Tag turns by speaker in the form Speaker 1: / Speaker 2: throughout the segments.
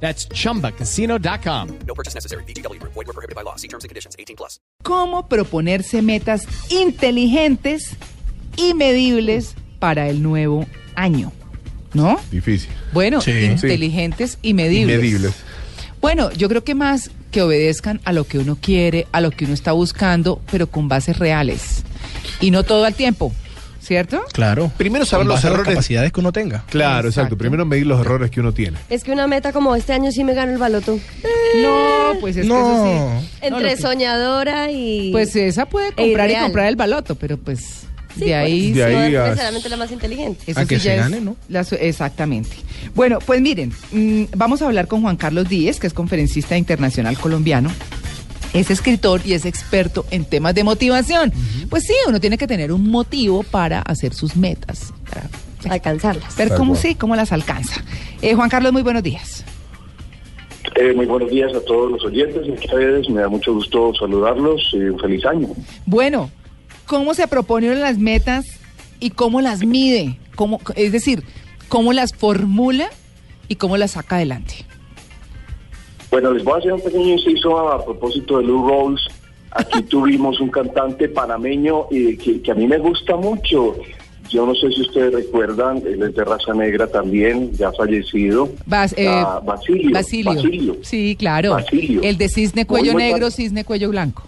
Speaker 1: That's chumbacasino.com.
Speaker 2: No purchase necessary. BGW. Void were prohibited by law. See terms and conditions. 18 plus.
Speaker 3: cómo proponerse metas inteligentes y medibles para el nuevo año. ¿No?
Speaker 4: Difícil.
Speaker 3: Bueno,
Speaker 4: Sí.
Speaker 3: inteligentes y medibles.
Speaker 4: Medibles.
Speaker 3: Bueno, yo creo que más que obedezcan a lo que uno quiere, a lo que uno está buscando, pero con bases reales. Y no todo al tiempo, ¿cierto?
Speaker 5: Claro.
Speaker 4: Primero saber los
Speaker 5: a las
Speaker 4: errores.
Speaker 5: capacidades que uno tenga.
Speaker 4: Claro, exacto.
Speaker 3: Exacto.
Speaker 4: Primero medir los errores que uno tiene.
Speaker 6: Es que una meta como este año sí me gano el baloto.
Speaker 3: No, pues es que
Speaker 5: No.
Speaker 3: eso sí.
Speaker 6: Entre
Speaker 3: que-
Speaker 6: soñadora y.
Speaker 3: Pues esa puede
Speaker 6: E
Speaker 3: comprar y comprar el baloto, pero pues
Speaker 6: Sí,
Speaker 3: de ahí...
Speaker 4: De
Speaker 6: pues,
Speaker 4: ahí
Speaker 6: no
Speaker 4: a-
Speaker 6: es necesariamente la más inteligente.
Speaker 3: Eso
Speaker 5: A que
Speaker 3: sí
Speaker 5: se
Speaker 3: ya es
Speaker 5: gane, ¿no?
Speaker 3: la exactamente. Bueno, pues miren, mm, vamos a hablar con Juan Carlos Díez, que es conferencista internacional colombiano. Es escritor y es experto en temas de motivación. Pues sí, uno tiene que tener un motivo para hacer sus metas, para
Speaker 6: Alcanzarlas.
Speaker 3: ver cómo sí, cómo las alcanza. Eh, Juan Carlos, muy buenos días.
Speaker 7: Eh, muy buenos días a todos los oyentes y a ustedes. Me da mucho gusto saludarlos y un feliz año.
Speaker 3: Bueno, ¿cómo se propone uno las metas y cómo las mide? ¿Cómo, es decir, ¿cómo las formula y cómo las saca adelante?
Speaker 7: Bueno, les voy a hacer un pequeño inciso a propósito de Lou Rawls. Aquí tuvimos un cantante panameño eh, que, que a mí me gusta mucho. Yo no sé si ustedes recuerdan, él es de raza negra también, ya fallecido.
Speaker 3: Bas- eh,
Speaker 7: Ah, Basilio.
Speaker 3: Basilio.
Speaker 7: Basilio.
Speaker 3: Sí, claro.
Speaker 7: Basilio.
Speaker 3: El de cisne cuello
Speaker 7: muy
Speaker 3: negro, cisne cuello blanco.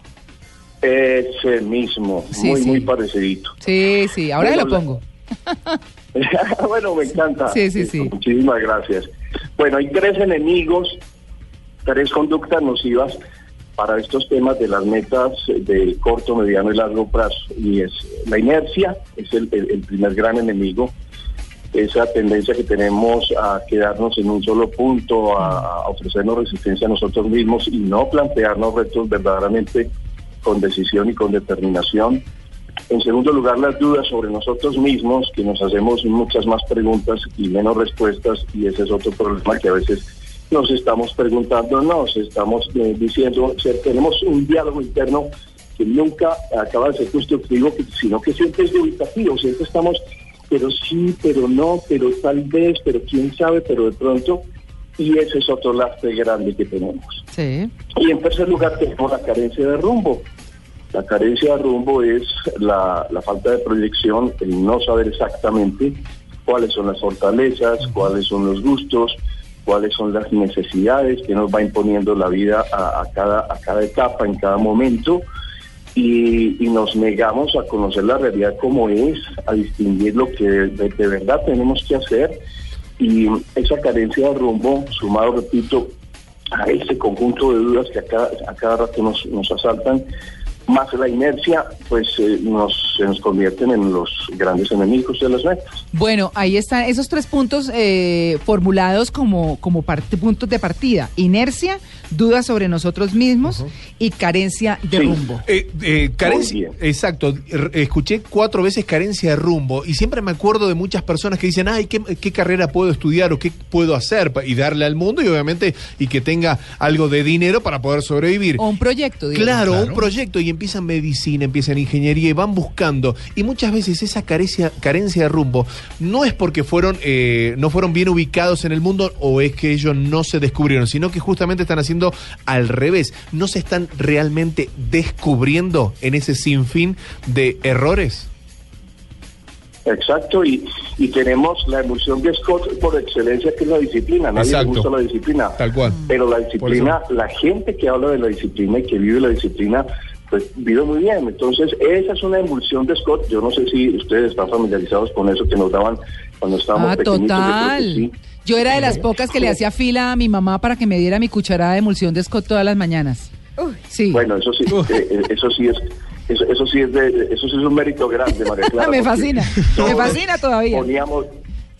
Speaker 7: Ese mismo,
Speaker 3: Sí,
Speaker 7: muy,
Speaker 3: sí.
Speaker 7: muy parecidito.
Speaker 3: Sí, sí, ahora
Speaker 7: Bueno,
Speaker 3: lo pongo.
Speaker 7: bueno, me encanta.
Speaker 3: Sí, sí, sí.
Speaker 7: Muchísimas gracias. Bueno, hay tres enemigos, tres conductas nocivas para estos temas de las metas de corto, mediano y largo plazo. Y es la inercia, es el, el- primer gran enemigo. Esa tendencia que tenemos a quedarnos en un solo punto, a, a ofrecernos resistencia a nosotros mismos y no plantearnos retos verdaderamente con decisión y con determinación. En segundo lugar, las dudas sobre nosotros mismos, que nos hacemos muchas más preguntas y menos respuestas, y ese es otro problema que a veces nos estamos preguntando, nos estamos eh, diciendo, o sea, tenemos un diálogo interno que nunca acaba de ser constructivo, sino que siempre es dubitativo, siempre estamos, pero sí, pero no, pero tal vez, pero quién sabe, pero de pronto, y ese es otro lastre grande que tenemos.
Speaker 3: Sí.
Speaker 7: Y en tercer lugar tenemos la carencia de rumbo. La carencia de rumbo es la, la falta de proyección, el no saber exactamente cuáles son las fortalezas, cuáles son los gustos, cuáles son las necesidades que nos va imponiendo la vida a, cada, a cada etapa, en cada momento, y, y nos negamos a conocer la realidad como es, a distinguir lo que de, de verdad tenemos que hacer, y esa carencia de rumbo, sumado, repito, a ese conjunto de dudas que a cada, a cada rato nos, nos asaltan, más la inercia, pues eh, nos, se nos convierten en los grandes enemigos de las metas.
Speaker 3: Bueno, ahí están esos tres puntos eh, formulados como, como parte- puntos de partida. Inercia, dudas sobre nosotros mismos y carencia de
Speaker 7: Sí.
Speaker 3: rumbo.
Speaker 4: Eh, eh, carencia, exacto. Escuché cuatro veces carencia de rumbo y siempre me acuerdo de muchas personas que dicen, ay, ¿qué, qué carrera puedo estudiar o qué puedo hacer y darle al mundo y obviamente y que tenga algo de dinero para poder sobrevivir.
Speaker 3: O un proyecto, digamos.
Speaker 4: Claro,
Speaker 5: Claro.
Speaker 4: un proyecto y empiezan medicina, empiezan ingeniería y van buscando. Y muchas veces esa carencia, carencia de rumbo no es porque fueron, eh, no fueron bien ubicados en el mundo o es que ellos no se descubrieron, sino que justamente están haciendo al revés. No se están realmente descubriendo en ese sinfín de errores.
Speaker 7: Exacto, y, y tenemos la emulsión de Scott por excelencia, que es la disciplina. Nadie
Speaker 4: Exacto.
Speaker 7: le gusta la disciplina.
Speaker 4: Tal cual.
Speaker 7: Pero la disciplina, la gente que habla de la disciplina y que vive la disciplina, pues vive muy bien. Entonces, esa es una emulsión de Scott. Yo no sé si ustedes están familiarizados con eso que nos daban cuando estábamos
Speaker 3: Ah,
Speaker 7: pequeñitos. yo creo que
Speaker 3: total.
Speaker 7: sí.
Speaker 3: Yo era de las pocas que le hacía fila a mi mamá para que me diera mi cucharada de emulsión de Scott todas las mañanas. Sí.
Speaker 7: Bueno, eso sí, eh, eh, eso sí es, eso, eso sí es de, eso sí es un mérito grande, María Clara.
Speaker 3: me fascina, me fascina todavía.
Speaker 7: Poníamos,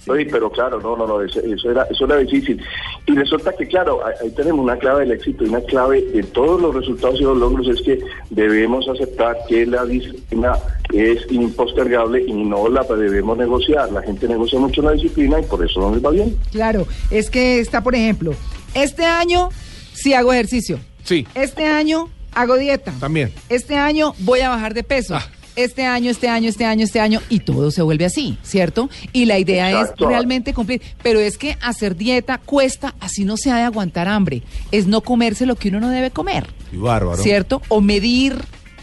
Speaker 7: Oye, pero claro, no, no, no, eso, eso era, eso era difícil. Y resulta que, claro, ahí- tenemos una clave del éxito y una clave de todos los resultados y los logros es que debemos aceptar que la disciplina es impostergable y no la debemos negociar. La gente negocia mucho la disciplina y por eso no les va bien.
Speaker 3: Claro, es que está, por ejemplo, este año sí hago ejercicio.
Speaker 4: Sí.
Speaker 3: Este año hago dieta.
Speaker 4: También.
Speaker 3: Este año voy a bajar de peso.
Speaker 4: Ah.
Speaker 3: Este año, este año, este año, este año, y todo se vuelve así, ¿cierto? Y la idea
Speaker 7: Exacto.
Speaker 3: es realmente cumplir. Pero es que hacer dieta cuesta, así no se ha de aguantar hambre. Es no comerse lo que uno no debe comer,
Speaker 4: Y bárbaro.
Speaker 3: ¿cierto? O medir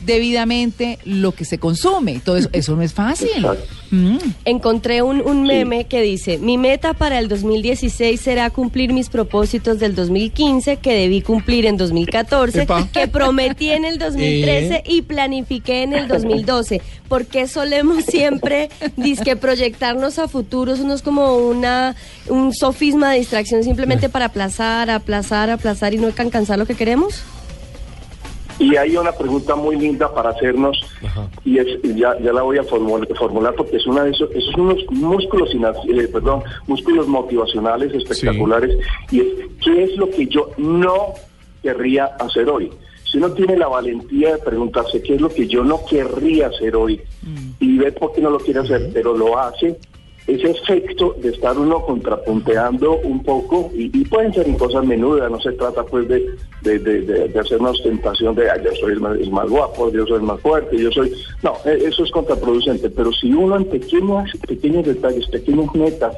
Speaker 3: debidamente lo que se consume. Todo eso, eso no es fácil. Mm.
Speaker 6: Encontré un, un meme que dice, mi meta para el 2016 será cumplir mis propósitos del 2015 que debí cumplir en 2014,
Speaker 4: Epa.
Speaker 6: que prometí en el 2013 y planifiqué en el 2012. ¿Por qué solemos siempre disque proyectarnos a futuros? Uno es como una, un sofisma de distracción simplemente para aplazar, aplazar, aplazar y no alcanzar lo que queremos.
Speaker 7: Y hay una pregunta muy linda para hacernos,
Speaker 4: Ajá.
Speaker 7: y es, ya, ya la voy a formul- formular porque es una de esos, esos unos músculos, eh, perdón, músculos motivacionales espectaculares, y es, ¿qué es lo que yo no querría hacer hoy? Si uno tiene la valentía de preguntarse qué es lo que yo no querría hacer hoy, y ver por qué no lo quiere hacer, pero lo hace, ese efecto de estar uno contrapunteando un poco, y, pueden ser en cosas menudas, no se trata pues de, de, de, de- hacer una ostentación de, "Ay, yo soy el más, el más guapo, yo soy el más fuerte, yo soy... No, eh, eso es contraproducente, pero si uno en pequeños, pequeños detalles, pequeñas metas,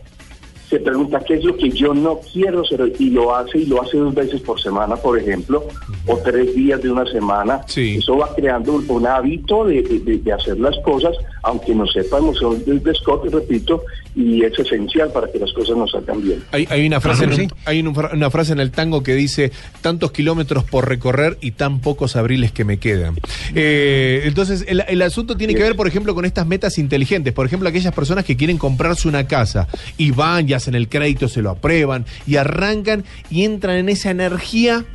Speaker 7: se pregunta qué es lo que yo no quiero hacer hoy, y lo hace, y lo hace dos veces por semana, por ejemplo, o tres días de una semana,
Speaker 4: Sí.
Speaker 7: eso va creando un, un hábito de, de- hacer las cosas, aunque no sepamos, son de Scott, repito, y es esencial para que las cosas nos salgan bien.
Speaker 4: Hay, hay una frase en un-
Speaker 5: Sí.
Speaker 4: hay un fra- una frase en el tango que dice tantos kilómetros por recorrer y tan pocos abriles que me quedan. Eh, entonces, el, el asunto tiene que ver, por ejemplo, con estas metas inteligentes. Por ejemplo, aquellas personas que quieren comprarse una casa y van y hacen el crédito, se lo aprueban y arrancan y entran en esa energía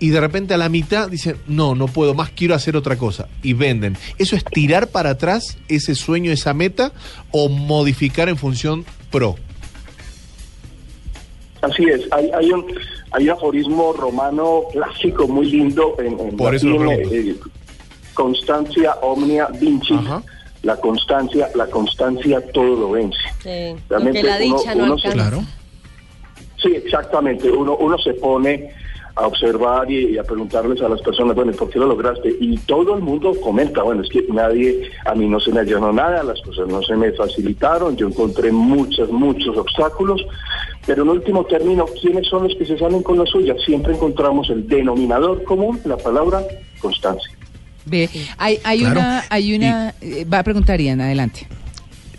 Speaker 4: y de repente a la mitad dicen, no, no puedo más, quiero hacer otra cosa. Y venden. ¿Eso es tirar para atrás ese sueño, esa meta o modificar en función pro?
Speaker 7: Así es, hay, hay un hay un aforismo romano clásico muy lindo en, en
Speaker 4: Por eso
Speaker 7: latín, eh, constancia omnia vinci.
Speaker 4: Ajá.
Speaker 7: La constancia, la constancia todo lo vence.
Speaker 6: Sí,
Speaker 7: Realmente
Speaker 6: porque la
Speaker 7: uno-
Speaker 6: dicha no
Speaker 7: uno se-
Speaker 6: alcanza.
Speaker 5: Claro.
Speaker 7: Sí, exactamente. Uno, uno se pone a observar y, y a preguntarles a las personas, bueno, ¿y ¿por qué lo lograste? Y todo el mundo comenta, bueno, es que nadie, a mí no se me allanó nada, las cosas no se me facilitaron, yo encontré muchos, muchos obstáculos, pero en último término, ¿quiénes son los que se salen con la suya? Siempre encontramos el denominador común, la palabra constancia.
Speaker 3: Ve, hay, hay
Speaker 5: Claro.
Speaker 3: una, hay una, eh, va a preguntar Ian, adelante.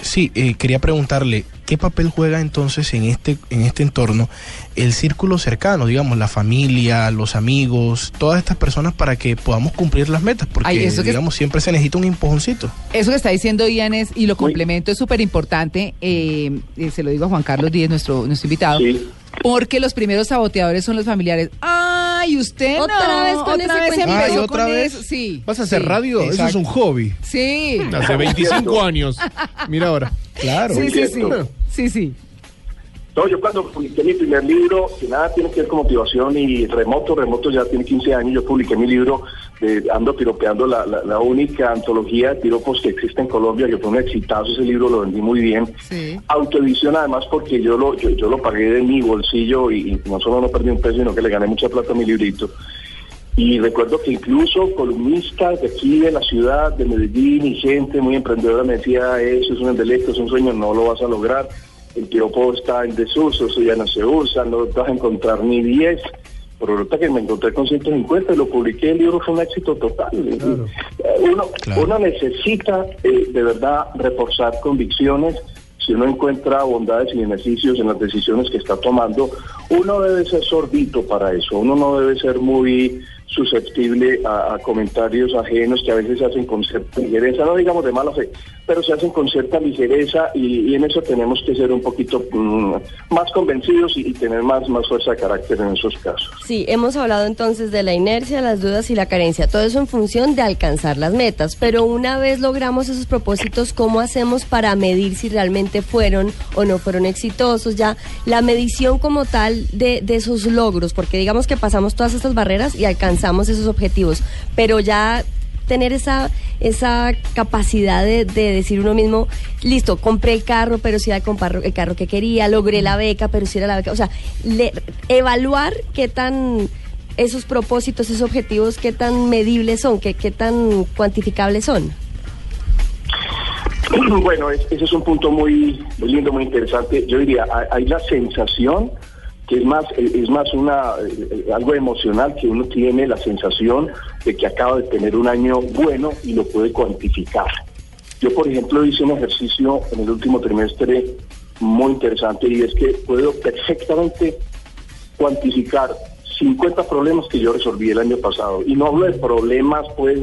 Speaker 5: Sí, eh, quería preguntarle, ¿qué papel juega entonces en este, en este entorno el círculo cercano, digamos, la familia, los amigos, todas estas personas para que podamos cumplir las metas? Porque,
Speaker 3: Ay, eso que-
Speaker 5: digamos, siempre se necesita un empujoncito.
Speaker 3: Eso que está diciendo Ian es, y lo complemento, es súper importante, eh, eh, se lo digo a Juan Carlos Díez, nuestro, nuestro invitado,
Speaker 7: Sí.
Speaker 3: porque los primeros saboteadores son los familiares. ¡Ay, usted
Speaker 6: Otra
Speaker 3: no!
Speaker 6: vez con
Speaker 3: otra
Speaker 6: ese
Speaker 3: vez empezó
Speaker 5: Ay,
Speaker 3: con
Speaker 5: ¿otra vez?
Speaker 3: eso. Sí.
Speaker 4: ¿Vas a hacer
Speaker 3: sí,
Speaker 4: radio? Eso es
Speaker 5: exacto.
Speaker 4: un hobby.
Speaker 3: Sí.
Speaker 4: Hace 25 años. Mira ahora.
Speaker 5: Claro.
Speaker 3: Sí, sí, sí. Sí, sí.
Speaker 7: No, yo cuando publiqué mi primer libro, que nada tiene que ver con motivación y remoto, remoto ya tiene 15 años, yo publiqué mi libro de Ando Piropeando, la, la, la única antología de piropos que existe en Colombia, que fue un exitazo, ese libro lo vendí muy bien.
Speaker 3: Sí.
Speaker 7: Autoedición además porque yo lo, yo, yo lo pagué de mi bolsillo y, y no solo no perdí un peso, sino que le gané mucha plata a mi librito. Y recuerdo que incluso columnistas de aquí de la ciudad, de Medellín y gente muy emprendedora me decía, eso es un embeleco, es un sueño, no lo vas a lograr. El piropo está en desuso, eso ya no se usa, no vas a encontrar ni 10. Pero resulta que me encontré con 150 y lo publiqué, el libro fue un éxito total. Eh, Uno,
Speaker 5: Claro.
Speaker 7: uno necesita eh, de verdad reforzar convicciones. Si uno encuentra bondades y beneficios en las decisiones que está tomando, uno debe ser sordito para eso. Uno no debe ser muy susceptible a, a comentarios ajenos que a veces hacen con ligereza, no digamos de mala fe, pero se hacen con cierta ligereza y, en eso tenemos que ser un poquito mm, más convencidos y, y tener más, más fuerza de carácter en esos casos.
Speaker 6: Sí, hemos hablado entonces de la inercia, las dudas y la carencia, todo eso en función de alcanzar las metas, pero una vez logramos esos propósitos, ¿cómo hacemos para medir si realmente fueron o no fueron exitosos? Ya la medición como tal de, de esos logros, porque digamos que pasamos todas estas barreras y alcanzamos esos objetivos, pero ya tener esa esa capacidad de, de decir uno mismo, listo, compré el carro, pero si era el, carro que quería, logré la beca, pero si era la beca, o sea, le- evaluar qué tan esos propósitos, esos objetivos, qué tan medibles son, qué, qué tan cuantificables son.
Speaker 7: Bueno, es- ese es un punto muy, muy lindo, muy interesante. Yo diría, hay la sensación que es más, eh, es más una eh, algo emocional que uno tiene la sensación de que acaba de tener un año bueno y lo puede cuantificar. Yo, por ejemplo, hice un ejercicio en el último trimestre muy interesante y es que puedo perfectamente cuantificar 50 problemas que yo resolví el año pasado. Y no hablo de problemas, pues,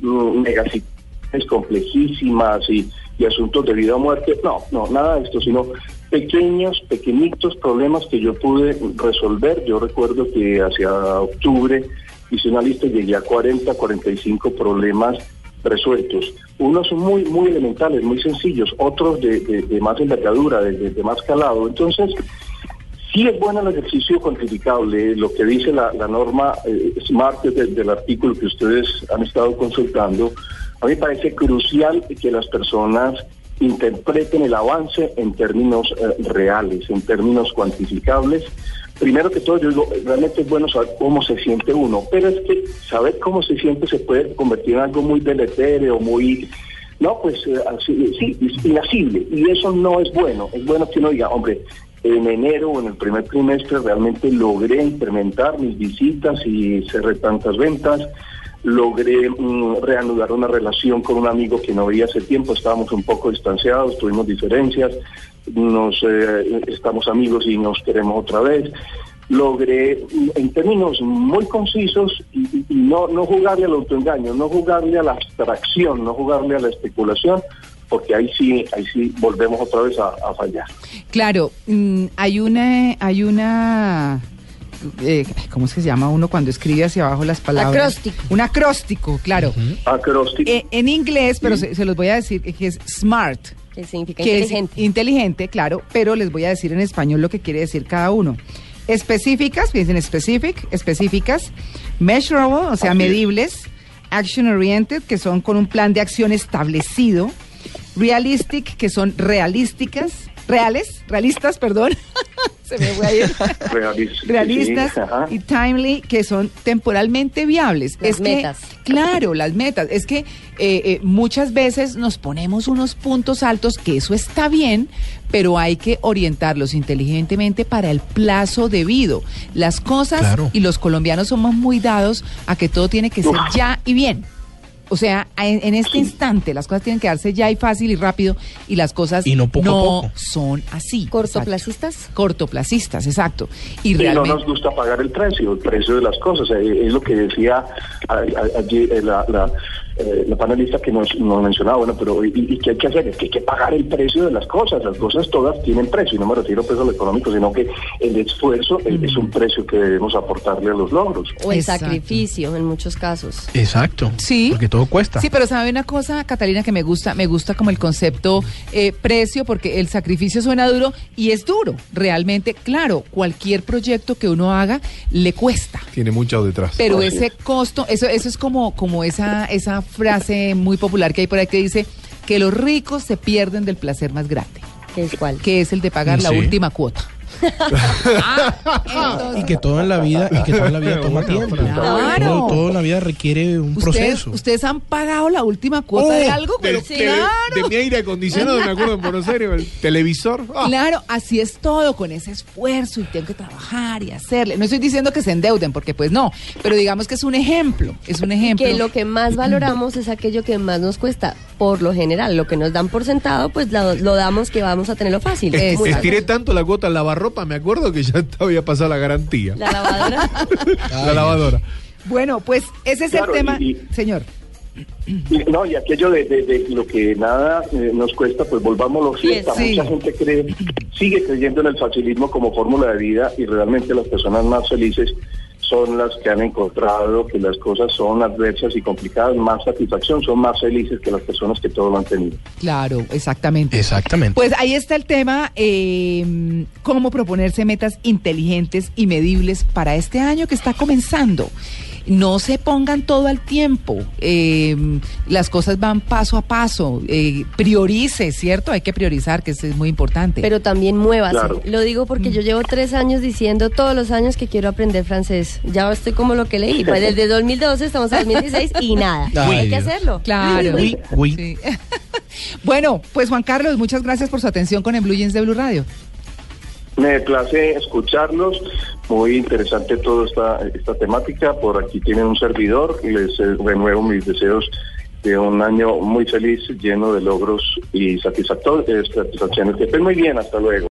Speaker 7: mm, megasituaciones complejísimas y, asuntos de vida o muerte. No, no, nada de esto, sino pequeños, pequeñitos problemas que yo pude resolver. Yo recuerdo que hacia octubre hice una lista y llegué a 40, 45 problemas resueltos. Unos muy, muy elementales, muy sencillos, otros de, más envergadura, de, más calado. Entonces, Sí es bueno el ejercicio cuantificable, lo que dice la, norma eh, SMART del artículo que ustedes han estado consultando. A mí me parece crucial que las personas interpreten el avance en términos eh, reales, en términos cuantificables. Primero que todo, yo digo, realmente es bueno saber cómo se siente uno, pero es que saber cómo se siente se puede convertir en algo muy deletéreo, muy no, pues eh, así, sí, inasible. Y eso no es bueno. Es bueno que uno diga, hombre, en enero o en el primer trimestre realmente logré incrementar mis visitas y cerré tantas ventas. Logré mm, reanudar una relación con un amigo que no veía hace tiempo. Estábamos un poco distanciados, tuvimos diferencias. Nos eh, estamos amigos y nos queremos otra vez logré, mm, en términos muy concisos, y, no, no jugarle al autoengaño, no jugarle a la abstracción, no jugarle a la especulación, porque ahí sí, ahí sí volvemos otra vez a, a fallar.
Speaker 3: Claro, mm, hay una, hay una, eh, ¿cómo es que se llama uno cuando escribe hacia abajo las palabras?
Speaker 6: Acróstico.
Speaker 3: Un acróstico, claro.
Speaker 7: Acróstico.
Speaker 3: Eh, en inglés, pero se, se los voy a decir que es smart,
Speaker 6: Que significa
Speaker 3: que
Speaker 6: inteligente.
Speaker 3: es inteligente, claro, pero les voy a decir en español lo que quiere decir cada uno. Específicas, piensen specific, específicas, measurable, o sea,
Speaker 7: Así es.
Speaker 3: medibles, action oriented, que son con un plan de acción establecido, realistic, que son realísticas, reales, realistas, perdón, se me fue a ir.
Speaker 7: Realis-
Speaker 3: realistas
Speaker 7: sí,
Speaker 3: y timely que son temporalmente viables.
Speaker 6: Las
Speaker 3: es que,
Speaker 6: metas.
Speaker 3: claro, las metas. Es que eh, eh, muchas veces nos ponemos unos puntos altos, que eso está bien, pero hay que orientarlos inteligentemente para el plazo debido. Las cosas
Speaker 5: Claro.
Speaker 3: y los colombianos somos muy dados a que todo tiene que ser ya y bien. O sea, en, en este instante las cosas tienen que darse ya y fácil y rápido y las cosas
Speaker 5: Y no poco a poco.
Speaker 3: son así.
Speaker 6: ¿Cortoplacistas?
Speaker 3: Exacto. Cortoplacistas, exacto. Y
Speaker 7: Y no
Speaker 3: realmente
Speaker 7: nos gusta pagar el precio, el precio de las cosas. Eh, Es lo que decía a- eh, la, la, eh, la panelista que nos, nos mencionaba. Bueno, pero ¿y, y qué hay que hacer? Es que hay que pagar el precio de las cosas. Las cosas todas tienen precio. Y no me refiero pues, a lo económico, sino que el esfuerzo eh, es un precio que debemos aportarle a los logros.
Speaker 6: O el
Speaker 3: Exacto.
Speaker 6: sacrificio en muchos casos.
Speaker 5: Exacto.
Speaker 3: Sí.
Speaker 5: Porque todo cuesta.
Speaker 3: Sí, pero sabe una cosa, Catalina, que me gusta, me gusta como el concepto eh, precio, porque el sacrificio suena duro y es duro, realmente. Claro, cualquier proyecto que uno haga le cuesta.
Speaker 4: Tiene mucho detrás.
Speaker 3: Pero
Speaker 7: Así
Speaker 3: ese
Speaker 7: es.
Speaker 3: costo, eso, eso es como, como esa, esa frase muy popular que hay por ahí que dice que los ricos se pierden del placer más grande,
Speaker 6: ¿Qué es cuál?
Speaker 3: que es el de pagar la última cuota. Ah,
Speaker 5: Y que todo en la vida, y que todo en la vida toma tiempo.
Speaker 3: Claro.
Speaker 5: Todo, todo en la vida requiere un
Speaker 3: ¿Ustedes,
Speaker 5: proceso.
Speaker 3: ustedes han pagado la última cuota de
Speaker 4: Oh,
Speaker 3: algo, pero claro.
Speaker 4: De mi aire acondicionado, me acuerdo en Buenos Aires, el televisor. Ah,
Speaker 3: Claro, así es todo, con ese esfuerzo y tengo que trabajar y hacerle. No estoy diciendo que se endeuden, porque pues no, pero digamos que es un ejemplo, es un ejemplo.
Speaker 6: Que lo que más valoramos es aquello que más nos cuesta, por lo general. Lo que nos dan por sentado, pues lo, lo damos que vamos a tenerlo fácil.
Speaker 3: Es-
Speaker 6: Muchas
Speaker 4: Estiré
Speaker 6: veces.
Speaker 4: tanto la al lavarropa, me acuerdo que ya había pasado la garantía.
Speaker 6: La lavadora.
Speaker 4: La lavadora.
Speaker 3: Bueno, pues ese es
Speaker 7: Claro,
Speaker 3: el tema,
Speaker 7: y-
Speaker 3: señor.
Speaker 7: Y, no, y aquello de, de- de lo que nada eh, nos cuesta, pues volvámoslo fiesta.
Speaker 3: Sí.
Speaker 7: Mucha gente cree, sigue creyendo en el facilismo como fórmula de vida y realmente las personas más felices son las que han encontrado que las cosas son adversas y complicadas, más satisfacción, son más felices que las personas que todo lo han tenido.
Speaker 3: Claro, exactamente.
Speaker 5: Exactamente.
Speaker 3: Pues ahí está el tema, eh, cómo proponerse metas inteligentes y medibles para este año que está comenzando. No se pongan todo al tiempo, eh, las cosas van paso a paso, eh, priorice, ¿cierto? Hay que priorizar, que eso es muy importante.
Speaker 6: Pero también muévase.
Speaker 7: Claro.
Speaker 6: Lo digo porque yo llevo tres años diciendo todos los años que quiero aprender francés. Ya estoy como lo que leí. Pues desde 2012 estamos en 2016 y nada.
Speaker 5: Ay,
Speaker 6: Hay que hacerlo.
Speaker 3: claro.
Speaker 5: Uy, uy.
Speaker 3: Sí. bueno, pues Juan Carlos, muchas gracias por su atención con el Blue Jeans de Blue Radio.
Speaker 7: Me place escucharlos, muy interesante toda esta, esta temática. Por aquí tienen un servidor les eh, renuevo mis deseos de un año muy feliz, lleno de logros y satisfactor- eh, satisfacciones. Que estén muy bien, hasta luego.